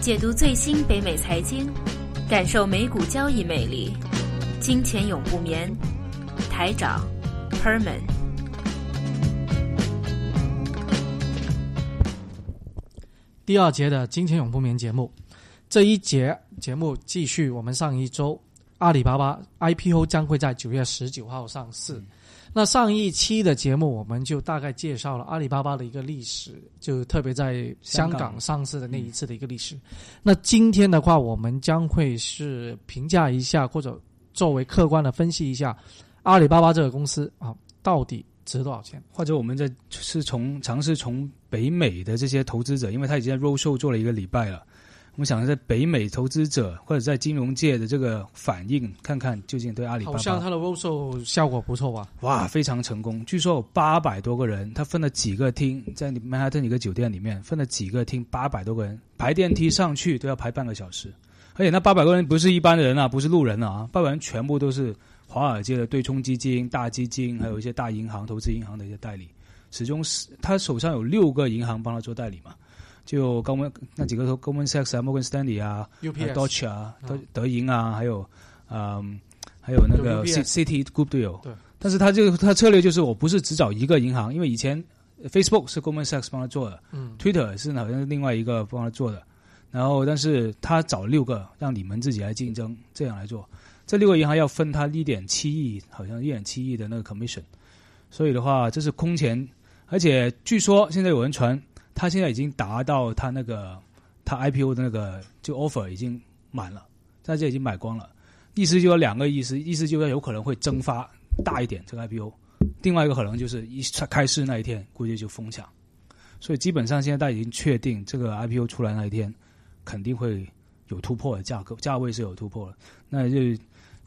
解读最新北美财经，感受美股交易魅力。金钱永不眠，台长 Herman。第二节的金钱永不眠节目，这一节节目继续我们上一周阿里巴巴 IPO 将会在九月十九号上市。那上一期的节目我们就大概介绍了阿里巴巴的一个历史，就特别在香港上市的那一次的一个历史。那今天的话，我们将会是评价一下，或者作为客观的分析一下阿里巴巴这个公司啊，到底值多少钱？或者我们在是从尝试从北美的这些投资者，因为他已经在 roadshow 做了一个礼拜了。我们想在北美投资者或者在金融界的这个反应，看看究竟对阿里巴巴。好像它的 roadshow 效果不错吧？哇，非常成功！据说有八百多个人，他分了几个厅，在曼哈顿一个酒店里面分了几个厅，八百多个人排电梯上去都要排半个小时。而且那八百个人不是一般的人啊，不是路人啊，八百人全部都是华尔街的对冲基金、大基金，还有一些大银行、投资银行的一些代理。始终是他手上有六个银行帮他做代理嘛。就高温那几个都高温 Sachs 啊、摩根斯丹利啊、Deutsche 啊、德德银啊，还有嗯，还有那个 City Group 都有。对。但是他这个他策略就是，我不是只找一个银行，因为以前 Facebook 是 Goldman Sachs 帮他做的，嗯，Twitter 是好像是另外一个帮他做的。然后，但是他找六个，让你们自己来竞争，这样来做。这六个银行要分他一点七亿，好像一点七亿的那个 commission。所以的话，这是空前。而且据说现在有人传。他现在已经达到他那个他 IPO 的那个就 offer 已经满了，大家已经买光了，意思就有两个意思，意思就是有可能会蒸发大一点这个 IPO，另外一个可能就是一开市那一天估计就疯抢，所以基本上现在大家已经确定这个 IPO 出来那一天肯定会有突破的价格价位是有突破了，那就。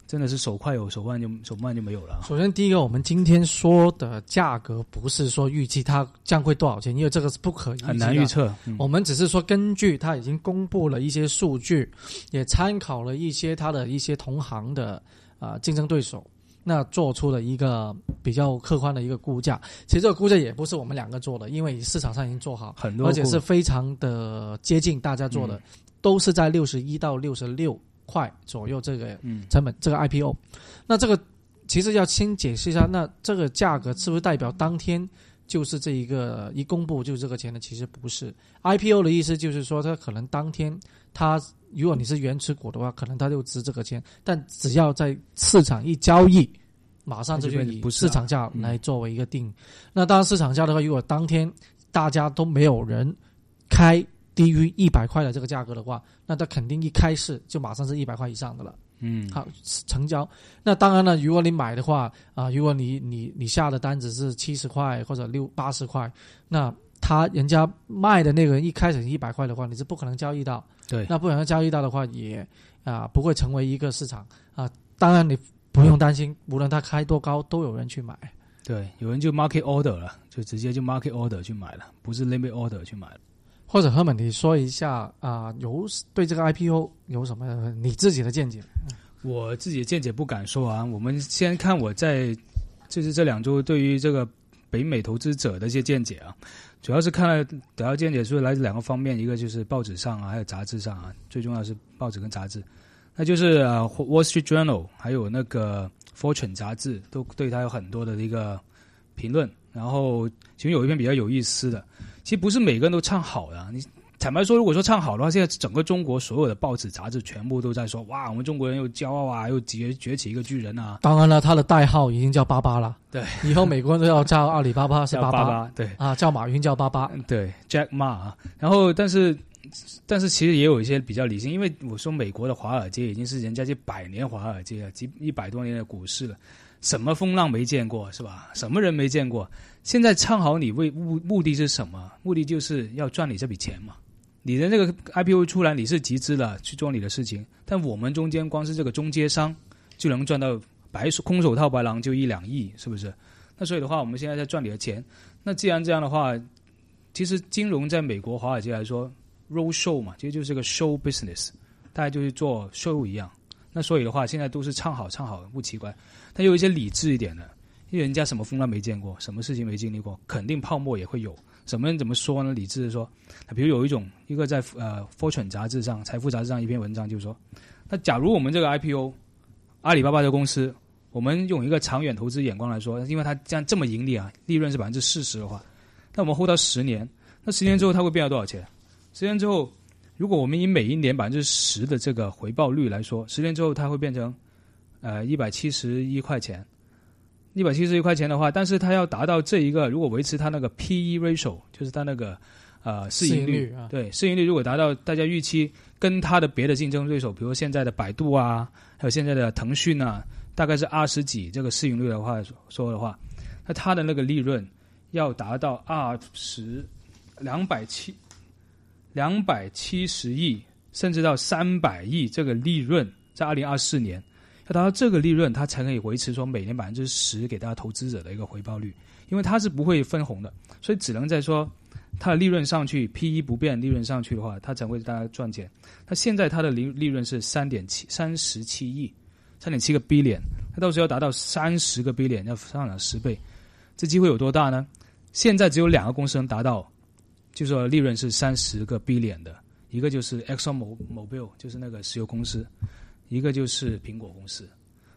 真的是手快有手慢就手慢就没有了。首先，第一个，我们今天说的价格不是说预计它将会多少钱，因为这个是不可很难预测。我们只是说根据它已经公布了一些数据，也参考了一些它的一些同行的啊竞争对手，那做出了一个比较客观的一个估价。其实这个估价也不是我们两个做的，因为市场上已经做好，很多，而且是非常的接近大家做的，都是在六十一到六十六。块左右这个成本，这个 IPO，那这个其实要先解释一下，那这个价格是不是代表当天就是这一个一公布就这个钱呢？其实不是，IPO 的意思就是说，它可能当天它如果你是原持股的话，可能它就值这个钱，但只要在市场一交易，马上这就以市场价来作为一个定。那当然市场价的话，如果当天大家都没有人开。低于一百块的这个价格的话，那它肯定一开市就马上是一百块以上的了。嗯，好，成交。那当然了，如果你买的话啊，如果你你你下的单子是七十块或者六八十块，那他人家卖的那个人一开始一百块的话，你是不可能交易到。对，那不可能交易到的话，也啊不会成为一个市场啊。当然你不用担心，无论它开多高，都有人去买。对，有人就 market order 了，就直接就 market order 去买了，不是 limit order 去买了。或者赫本，你说一下啊，有对这个 IPO 有什么你自己的见解？我自己的见解不敢说啊。我们先看我在就是这两周对于这个北美投资者的一些见解啊，主要是看了主要见解是来自两个方面，一个就是报纸上啊，还有杂志上啊，最重要是报纸跟杂志，那就是啊《Wall Street Journal》还有那个《Fortune》杂志都对他有很多的一个评论，然后其中有一篇比较有意思的。其实不是每个人都唱好的。你坦白说，如果说唱好的话，现在整个中国所有的报纸杂志全部都在说：“哇，我们中国人又骄傲啊，又崛崛起一个巨人啊！”当然了，他的代号已经叫巴巴了。对，以后美国人都要叫阿里巴巴是巴巴。对啊，叫马云叫巴巴。对，Jack Ma。然后，但是，但是其实也有一些比较理性，因为我说美国的华尔街已经是人家这百年华尔街了，几一百多年的股市了。什么风浪没见过是吧？什么人没见过？现在唱好你为目目的是什么？目的就是要赚你这笔钱嘛。你的那个 IPO 出来，你是集资了去做你的事情，但我们中间光是这个中间商就能赚到白手空手套白狼就一两亿，是不是？那所以的话，我们现在在赚你的钱。那既然这样的话，其实金融在美国华尔街来说，roll show 嘛，其实就是个 show business，大家就是做 show 一样。那所以的话，现在都是唱好唱好，不奇怪。他有一些理智一点的，因为人家什么风浪没见过，什么事情没经历过，肯定泡沫也会有。什么人怎么说呢？理智的说，比如有一种一个在呃《Fortune》杂志上、财富杂志上一篇文章，就是说，那假如我们这个 IPO，阿里巴巴的公司，我们用一个长远投资眼光来说，因为它这样这么盈利啊，利润是百分之四十的话，那我们 hold 到十年，那十年之后它会变到多少钱？十年之后，如果我们以每一年百分之十的这个回报率来说，十年之后它会变成呃一百七十一块钱。一百七十一块钱的话，但是它要达到这一个，如果维持它那个 P/E ratio，就是它那个呃市盈率，对市盈率如果达到大家预期，跟它的别的竞争对手，比如现在的百度啊，还有现在的腾讯啊，大概是二十几这个市盈率的话说的话，那它的那个利润要达到二十两百七两百七十亿，甚至到三百亿这个利润，在二零二四年。要达到这个利润，它才可以维持说每年百分之十给大家投资者的一个回报率，因为它是不会分红的，所以只能在说它的利润上去，P E 不变，利润上去的话，它才会大家赚钱。它现在它的利利润是三点七三十七亿，三点七个 B 脸，它到时候要达到三十个 B 脸，要上涨十倍，这机会有多大呢？现在只有两个公司能达到，就是说利润是三十个 B 脸的，一个就是 Exxon Mobil，就是那个石油公司。一个就是苹果公司，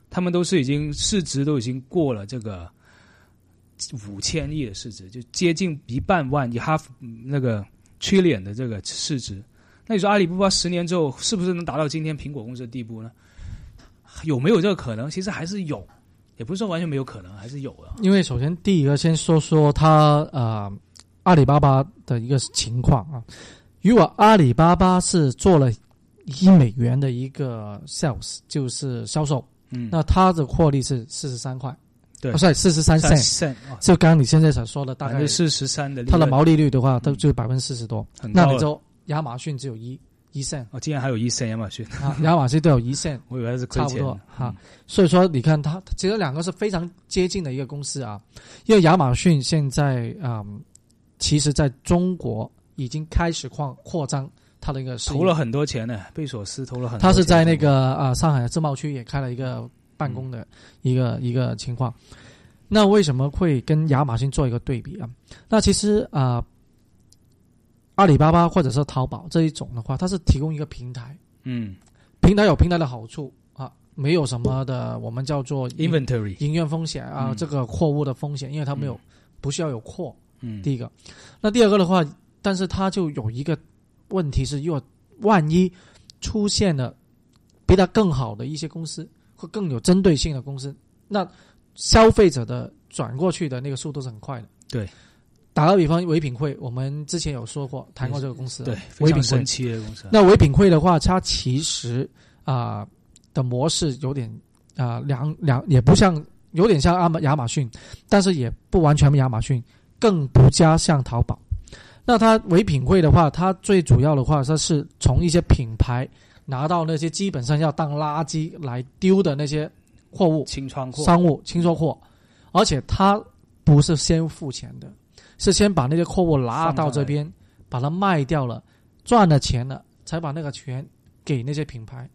他们都是已经市值都已经过了这个五千亿的市值，就接近一半万以 half 那个 trillion 的这个市值。那你说阿里巴巴十年之后是不是能达到今天苹果公司的地步呢？有没有这个可能？其实还是有，也不是说完全没有可能，还是有的。因为首先第一个先说说它呃阿里巴巴的一个情况啊，如果阿里巴巴是做了。一美元的一个 sales 就是销售，嗯，那它的获利是四十三块，对，不是四十三 cent，就刚刚你现在所说的大概四十三的，它的毛利率的话，它就百分之四十多，那你说亚马逊只有一一 cent，哦，竟然还有一 cent 亚马逊，啊，亚马逊都有一 cent，我以为是差不多哈，所以说你看它其实两个是非常接近的一个公司啊，因为亚马逊现在啊，其实在中国已经开始扩扩张。他的一个投了很多钱呢，贝索斯投了很。他是在那个啊上海自贸区也开了一个办公的一个一个情况。那为什么会跟亚马逊做一个对比啊？那其实啊，阿里巴巴或者是淘宝这一种的话，它是提供一个平台。嗯，平台有平台的好处啊，没有什么的我们叫做 inventory 营运风险啊，这个货物的风险，因为它没有不需要有货。嗯，第一个，那第二个的话，但是它就有一个。问题是，如果万一出现了比它更好的一些公司，或更有针对性的公司，那消费者的转过去的那个速度是很快的。对，打个比方，唯品会，我们之前有说过谈过这个公司，对，唯品会的公司。那唯品会的话，它其实啊的模式有点啊两两，也不像有点像阿马亚马逊，但是也不完全亚马逊，更不加像淘宝。那它唯品会的话，它最主要的话，它是从一些品牌拿到那些基本上要当垃圾来丢的那些货物，清仓货、商务清仓货，而且它不是先付钱的，是先把那些货物拿到这边，把它卖掉了，赚了钱了，才把那个钱给那些品牌。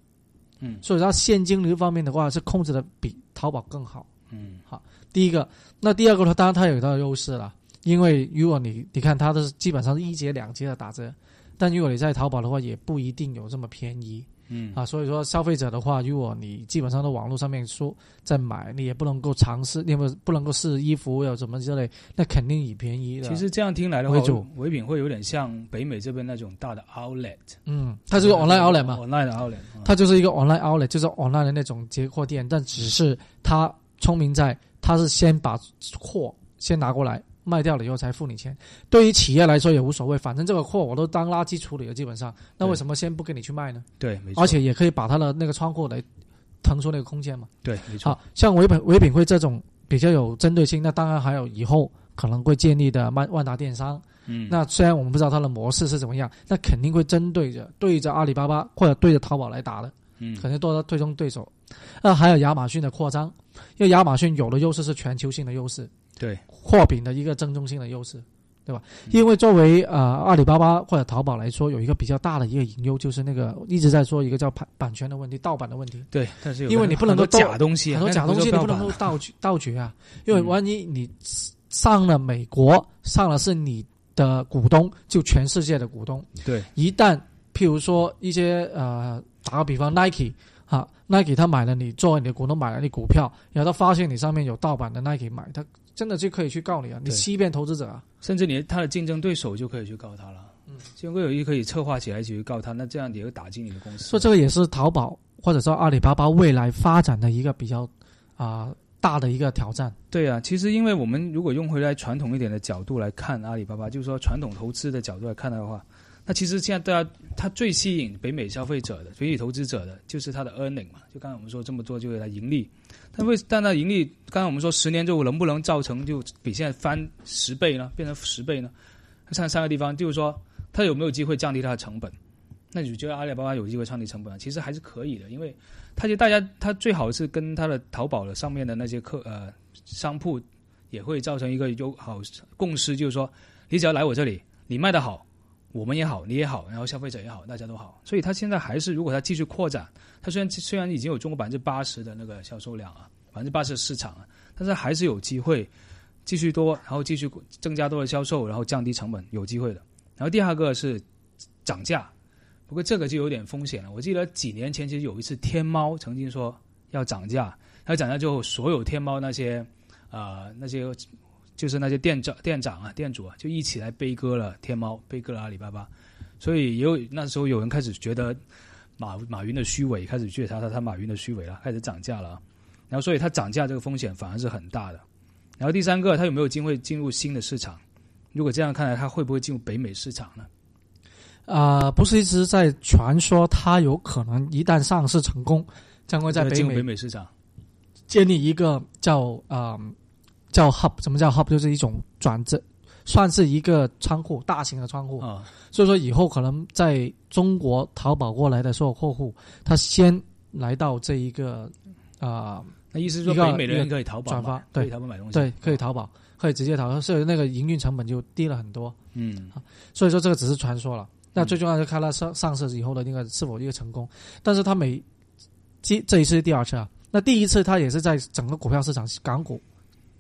嗯，所以它现金流方面的话是控制的比淘宝更好。嗯，好，第一个，那第二个呢？当然它有它的优势了。因为如果你你看它的基本上是一节两节的打折，但如果你在淘宝的话，也不一定有这么便宜，嗯。啊，所以说消费者的话，如果你基本上都网络上面说在买，你也不能够尝试，你不不能够试衣服有什么之类，那肯定以便宜的。其实这样听来的话，唯品会有点像北美这边那种大的 outlet，嗯，它就是 online outlet 嘛，online 的 outlet，它就是一个 online outlet，就是 online 的那种结货店，但只是它聪明在，它是先把货先拿过来。卖掉了以后才付你钱，对于企业来说也无所谓，反正这个货我都当垃圾处理了，基本上，那为什么先不给你去卖呢？对，没错。而且也可以把他的那个仓库来腾出那个空间嘛。对，没错。像唯品唯品会这种比较有针对性，那当然还有以后可能会建立的万万达电商。嗯。那虽然我们不知道它的模式是怎么样，那肯定会针对着对着阿里巴巴或者对着淘宝来打的。嗯。肯定做到最终对手。那还有亚马逊的扩张，因为亚马逊有的优势是全球性的优势。对，货品的一个正中性的优势，对吧？因为作为呃阿里巴巴或者淘宝来说，有一个比较大的一个隐忧，就是那个一直在说一个叫版版权的问题、盗版的问题。对，但是因为你不能够假东西，很多假东西你不能够盗取 盗取啊，因为万一你上了美国，上了是你的股东，就全世界的股东。对，一旦譬如说一些呃，打个比方，Nike。啊，Nike 他买了你作为你的股东买了你股票，然后他发现你上面有盗版的 Nike 买，他真的就可以去告你啊！你欺骗投资者啊！甚至你他的竞争对手就可以去告他了。嗯，竞争对手一可以策划起来一起去告他，那这样也会打击你的公司。所以这个也是淘宝或者说阿里巴巴未来发展的一个比较啊大的一个挑战。对啊，其实因为我们如果用回来传统一点的角度来看阿里巴巴，就是说传统投资的角度来看的话。那其实现在大家，它最吸引北美消费者的、北美投资者的，就是它的 earning 嘛。就刚才我们说这么做就为了盈利，但为但它盈利，刚才我们说十年之后能不能造成就比现在翻十倍呢？变成十倍呢？看三个地方，就是说它有没有机会降低它的成本？那你觉得阿里巴巴有机会降低成本？其实还是可以的，因为它就大家它最好是跟它的淘宝的上面的那些客呃商铺也会造成一个友好共识，就是说你只要来我这里，你卖的好。我们也好，你也好，然后消费者也好，大家都好。所以它现在还是，如果它继续扩展，它虽然虽然已经有中国百分之八十的那个销售量啊，百分之八十的市场啊，但是还是有机会继续多，然后继续增加多的销售，然后降低成本，有机会的。然后第二个是涨价，不过这个就有点风险了。我记得几年前其实有一次天猫曾经说要涨价，要涨价之后，所有天猫那些啊那些。就是那些店长、店长啊、店主啊，就一起来悲歌了天猫，悲歌了阿里巴巴，所以也有那时候有人开始觉得马马云的虚伪，开始觉察他他马云的虚伪了，开始涨价了，然后所以他涨价这个风险反而是很大的。然后第三个，他有没有机会进入新的市场？如果这样看来，他会不会进入北美市场呢？啊，不是一直在传说他有可能一旦上市成功，将会在北美北美市场建立一个叫啊。叫 hub，什么叫 hub？就是一种转折，算是一个仓库，大型的仓库。啊，所以说以后可能在中国淘宝过来的所有客户，他先来到这一个啊，那意思说北美人可以淘宝转发，对，淘宝买东西，对，可以淘宝，可以直接淘宝，所以那个营运成本就低了很多。嗯，所以说这个只是传说了。那最重要是看它上上市以后的那个是否一个成功。但是它每这这一次是第二次啊，那第一次它也是在整个股票市场港股。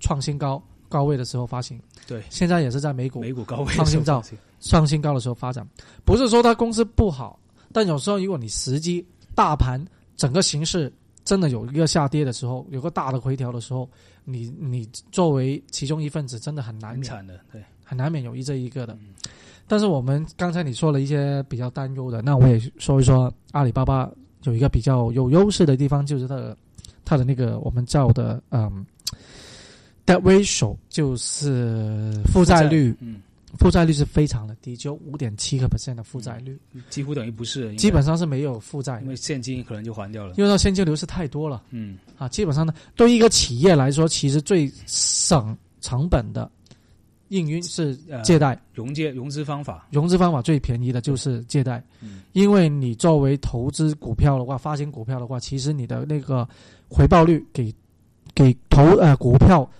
创新高高位的时候发行，对，现在也是在美股美股高位创新高创新高的时候发展，不是说它公司不好，但有时候如果你时机大盘整个形势真的有一个下跌的时候，有个大的回调的时候，你你作为其中一份子，真的很难免的，对，很难免有一这一个的。但是我们刚才你说了一些比较担忧的，那我也说一说阿里巴巴有一个比较有优势的地方，就是它的它的那个我们叫的嗯。Debt ratio 就是负债率，嗯，负债率是非常的低，就五点七个 percent 的负债率，几乎等于不是，基本上是没有负债，因为现金可能就还掉了，因为它现金流是太多了，嗯，啊，基本上呢，对于一个企业来说，其实最省成本的应运是借贷，融借融资方法，融资方法最便宜的就是借贷，嗯，因为你作为投资股票的话，发行股票的话，其实你的那个回报率给给投呃股票。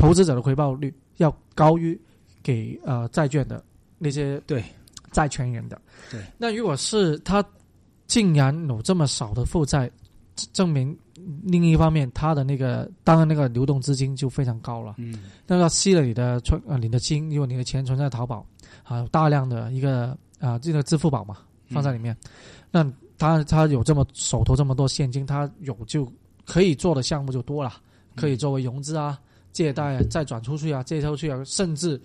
投资者的回报率要高于给呃债券的那些对债权人的对。那如果是他竟然有这么少的负债，证明另一方面他的那个当然那个流动资金就非常高了。嗯。那要吸了你的存呃你的金，因为你的钱存在淘宝啊，大量的一个啊这个支付宝嘛放在里面，那他他有这么手头这么多现金，他有就可以做的项目就多了，可以作为融资啊。借贷啊，再转出去啊，借出去啊，甚至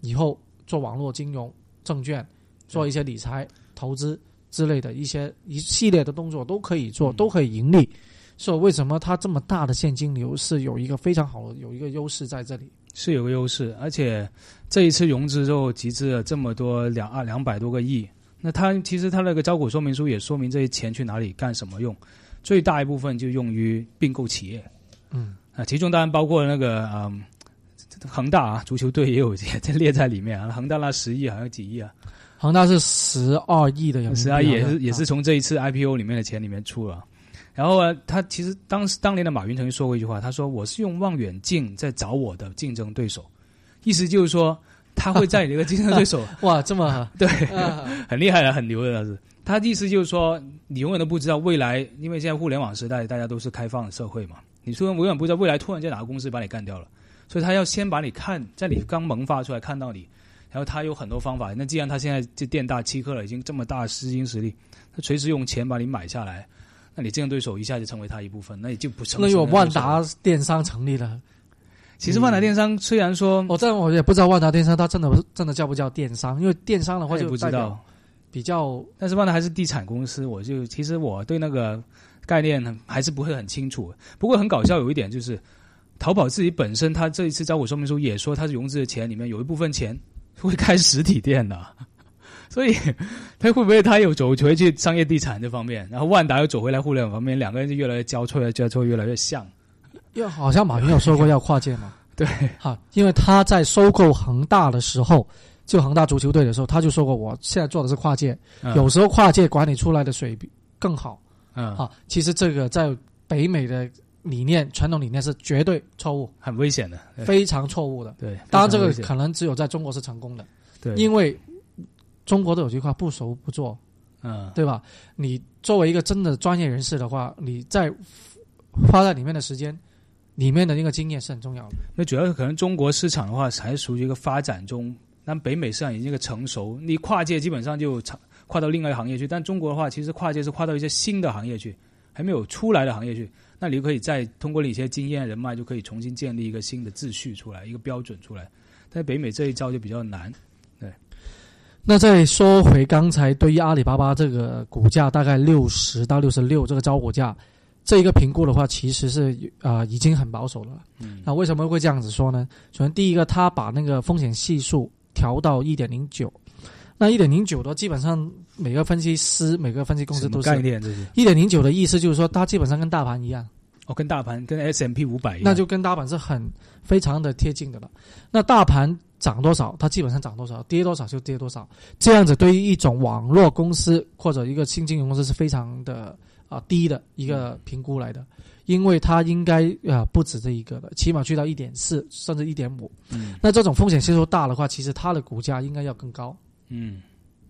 以后做网络金融、证券，做一些理财、投资之类的一些一系列的动作都可以做，都可以盈利。所以为什么它这么大的现金流是有一个非常好的有一个优势在这里？是有个优势，而且这一次融资之后集资了这么多两二两百多个亿，那它其实它那个招股说明书也说明这些钱去哪里干什么用，最大一部分就用于并购企业。嗯。啊，其中当然包括那个嗯，恒大啊，足球队也有在列在里面啊。恒大那十亿好像几亿啊？恒大是十二亿的，十二亿也是也是从这一次 IPO 里面的钱里面出了。然后啊，他其实当时当年的马云曾经说过一句话，他说：“我是用望远镜在找我的竞争对手。”意思就是说，他会在你的竞争对手 哇，这么 对，很厉害的，很牛的是。他的意思就是说，你永远都不知道未来，因为现在互联网时代，大家都是开放的社会嘛。你说永远不知道未来突然间哪个公司把你干掉了，所以他要先把你看，在你刚萌发出来看到你，然后他有很多方法。那既然他现在就店大欺客了，已经这么大的资金实力，他随时用钱把你买下来，那你竞争对手一下就成为他一部分，那你就不成。那有万达电商成立了。其实万达电商虽然说，我这我也不知道万达电商它真的真的叫不叫电商，因为电商的话就不知道。比较，但是万达还是地产公司，我就其实我对那个概念还是不会很清楚。不过很搞笑有一点就是，淘宝自己本身，他这一次招股说明书也说，他是融资的钱里面有一部分钱会开实体店的，所以他会不会他又走回去商业地产这方面，然后万达又走回来互联网方面，两个人就越来越交错，交错越来越像。因为好像马云有说过要跨界嘛，对，哈，因为他在收购恒大的时候。就恒大足球队的时候，他就说过，我现在做的是跨界，有时候跨界管理出来的水平更好。嗯，啊，其实这个在北美的理念、传统理念是绝对错误，很危险的，非常错误的。对，当然这个可能只有在中国是成功的。对，因为中国都有句话，不熟不做，嗯，对吧？你作为一个真的专业人士的话，你在花在里面的时间，里面的那个经验是很重要的。那主要是可能中国市场的话，还属于一个发展中。但北美市场已经一个成熟，你跨界基本上就跨到另外一个行业去。但中国的话，其实跨界是跨到一些新的行业去，还没有出来的行业去。那你就可以再通过你一些经验人脉，就可以重新建立一个新的秩序出来，一个标准出来。在北美这一招就比较难。对。那再说回刚才，对于阿里巴巴这个股价大概六十到六十六这个招股价，这一个评估的话，其实是啊已经很保守了。嗯。那为什么会这样子说呢？首先，第一个，他把那个风险系数。调到一点零九，那一点零九的基本上每个分析师、每个分析公司都是概念。一点零九的意思就是说，它基本上跟大盘一样。哦，跟大盘跟 S M P 五百一样，那就跟大盘是很非常的贴近的了。那大盘涨多少，它基本上涨多少；跌多少就跌多少。这样子对于一种网络公司或者一个新金融公司是非常的啊低的一个评估来的。因为它应该啊不止这一个的，起码去到一点四甚至一点五。嗯，那这种风险系数大的话，其实它的股价应该要更高。嗯，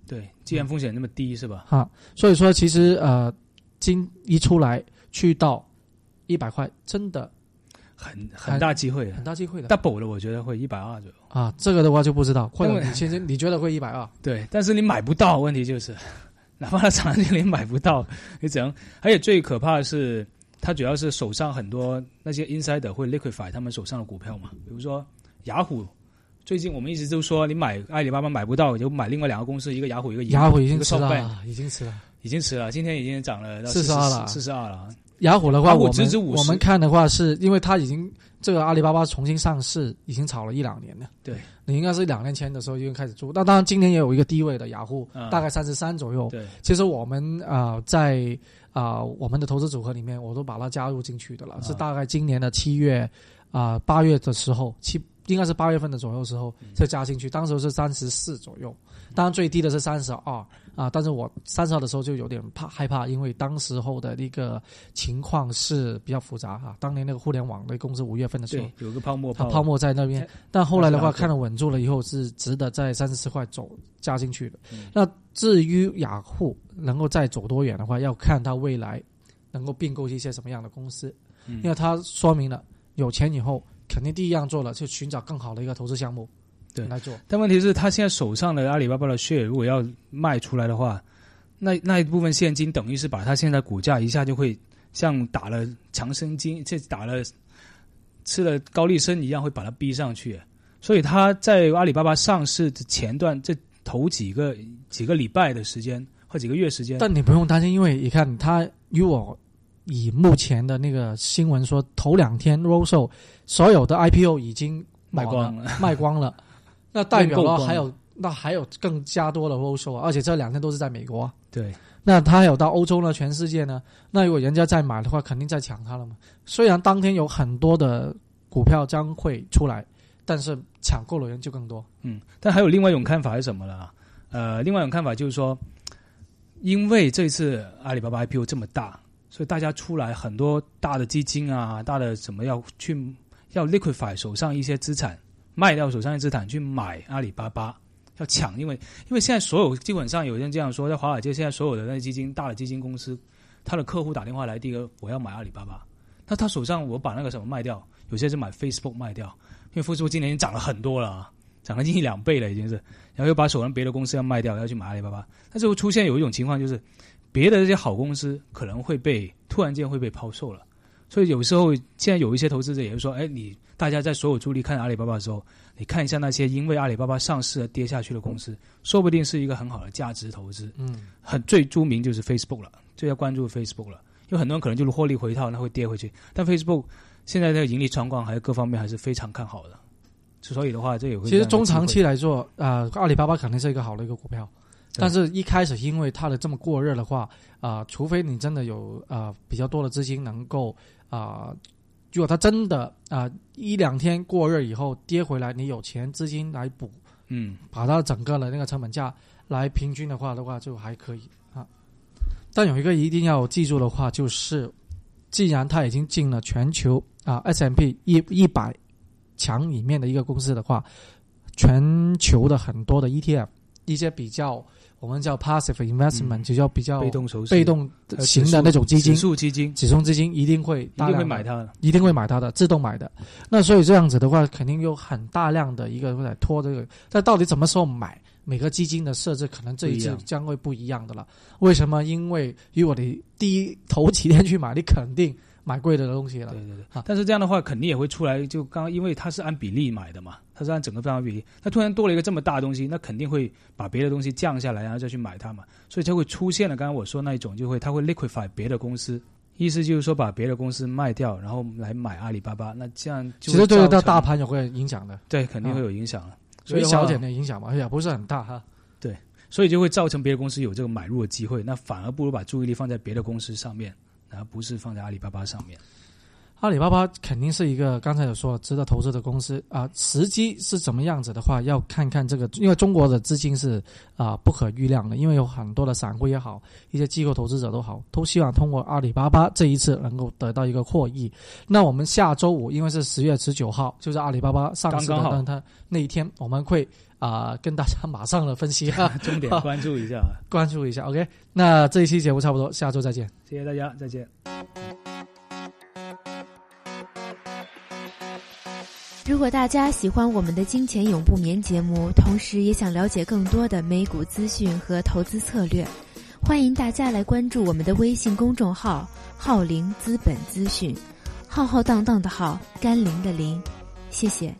对，既然风险那么低，是吧？哈，所以说其实呃，金一出来去到一百块，真的很很大机会，很大机会的。double 的，我觉得会一百二左右。啊，这个的话就不知道，或者你其实你觉得会一百二？对，但是你买不到，问题就是 哪怕它涨上去，你买不到，你只能。而且最可怕的是。他主要是手上很多那些 insider 会 liquify 他们手上的股票嘛，比如说雅虎，最近我们一直都说你买阿里巴巴买不到，就买另外两个公司，一个雅虎，一个雅虎已经吃了，已经吃了，已经吃了，今天已经涨了四十二了，四十二了。雅虎的话，我们我们看的话，是因为它已经这个阿里巴巴重新上市，已经炒了一两年了。对，你应该是两年前的时候已经开始做，那当然今年也有一个低位的雅虎，大概三十三左右。对，其实我们啊在。啊，我们的投资组合里面，我都把它加入进去的了。是大概今年的七月，啊八月的时候，七应该是八月份的左右时候再加进去。当时是三十四左右，当然最低的是三十二啊。但是我三十二的时候就有点怕害怕，因为当时候的那个情况是比较复杂哈。当年那个互联网的公司五月份的时候，有个泡沫，它泡沫在那边。但后来的话，看了稳住了以后，是值得在三十四块走加进去的。那至于雅虎。能够再走多远的话，要看它未来能够并购一些什么样的公司，因为它说明了有钱以后，肯定第一样做了就寻找更好的一个投资项目，对来做。但问题是，他现在手上的阿里巴巴的血如果要卖出来的话，那那一部分现金等于是把他现在股价一下就会像打了强生金，这打了吃了高丽参一样，会把它逼上去。所以他在阿里巴巴上市的前段这头几个几个礼拜的时间。或几个月时间，但你不用担心，因为你看，他如果以目前的那个新闻说，头两天 r o s o 所有的 IPO 已经卖光了，卖光了，那代表了还有那还有更加多的 r o s o 而且这两天都是在美国。对，那他还有到欧洲呢，全世界呢，那如果人家再买的话，肯定在抢他了嘛。虽然当天有很多的股票将会出来，但是抢购的人就更多。嗯，但还有另外一种看法是什么呢？呃，另外一种看法就是说。因为这次阿里巴巴 IPO 这么大，所以大家出来很多大的基金啊，大的什么要去要 liquify 手上一些资产，卖掉手上的资产去买阿里巴巴，要抢，因为因为现在所有基本上有人这样说，在华尔街现在所有的那些基金大的基金公司，他的客户打电话来，第一个我要买阿里巴巴，那他手上我把那个什么卖掉，有些是买 Facebook 卖掉，因为 Facebook 今年已经涨了很多了啊，涨了近一两倍了已经是，然后又把手上别的公司要卖掉，要去买阿里巴巴，那就会出现有一种情况就是，别的这些好公司可能会被突然间会被抛售了。所以有时候，现在有一些投资者也会说：“哎，你大家在所有助力看阿里巴巴的时候，你看一下那些因为阿里巴巴上市而跌下去的公司，说不定是一个很好的价值投资。”嗯，很最著名就是 Facebook 了，最要关注 Facebook 了，因为很多人可能就是获利回套，那会跌回去。但 Facebook 现在的盈利状况还有各方面还是非常看好的，所以的话，这有其实中长期来说，啊，阿里巴巴肯定是一个好的一个股票。但是，一开始因为它的这么过热的话，啊，除非你真的有啊比较多的资金能够啊，如果它真的啊一两天过热以后跌回来，你有钱资金来补，嗯，把它整个的那个成本价来平均的话的话就还可以啊。但有一个一定要记住的话，就是既然它已经进了全球啊 S M P 一一百强里面的一个公司的话，全球的很多的 E T F 一些比较。我们叫 passive investment，就叫比较被动被动型的那种基金，指数基金，指数基金一定会一定会买它的，一定会买它的，自动买的。那所以这样子的话，肯定有很大量的一个会在拖这个。但到底什么时候买？每个基金的设置可能这一次将会不一样的了。为什么？因为如果你第一头几天去买，你肯定。买贵的东西了，对对对，但是这样的话肯定也会出来。就刚因为它是按比例买的嘛，它是按整个分红比例。它突然多了一个这么大的东西，那肯定会把别的东西降下来，然后再去买它嘛。所以就会出现了刚刚我说那一种，就会它会 liquefy 别的公司，意思就是说把别的公司卖掉，然后来买阿里巴巴。那这样其实对到大盘也会影响的，对，肯定会有影响了。所以小点的影响嘛，也不是很大哈。对，所以就会造成别的公司有这个买入的机会，那反而不如把注意力放在别的公司上面。而不是放在阿里巴巴上面。阿里巴巴肯定是一个刚才有说值得投资的公司啊。时机是怎么样子的话，要看看这个，因为中国的资金是啊不可预量的，因为有很多的散户也好，一些机构投资者都好，都希望通过阿里巴巴这一次能够得到一个获益。那我们下周五，因为是十月十九号，就是阿里巴巴上市的那那一天，我们会啊跟大家马上的分析哈，重点关注一下，关注一下。OK，那这一期节目差不多，下周再见，谢谢大家，再见。如果大家喜欢我们的《金钱永不眠》节目，同时也想了解更多的美股资讯和投资策略，欢迎大家来关注我们的微信公众号“浩林资本资讯”，浩浩荡荡的浩，甘霖的霖，谢谢。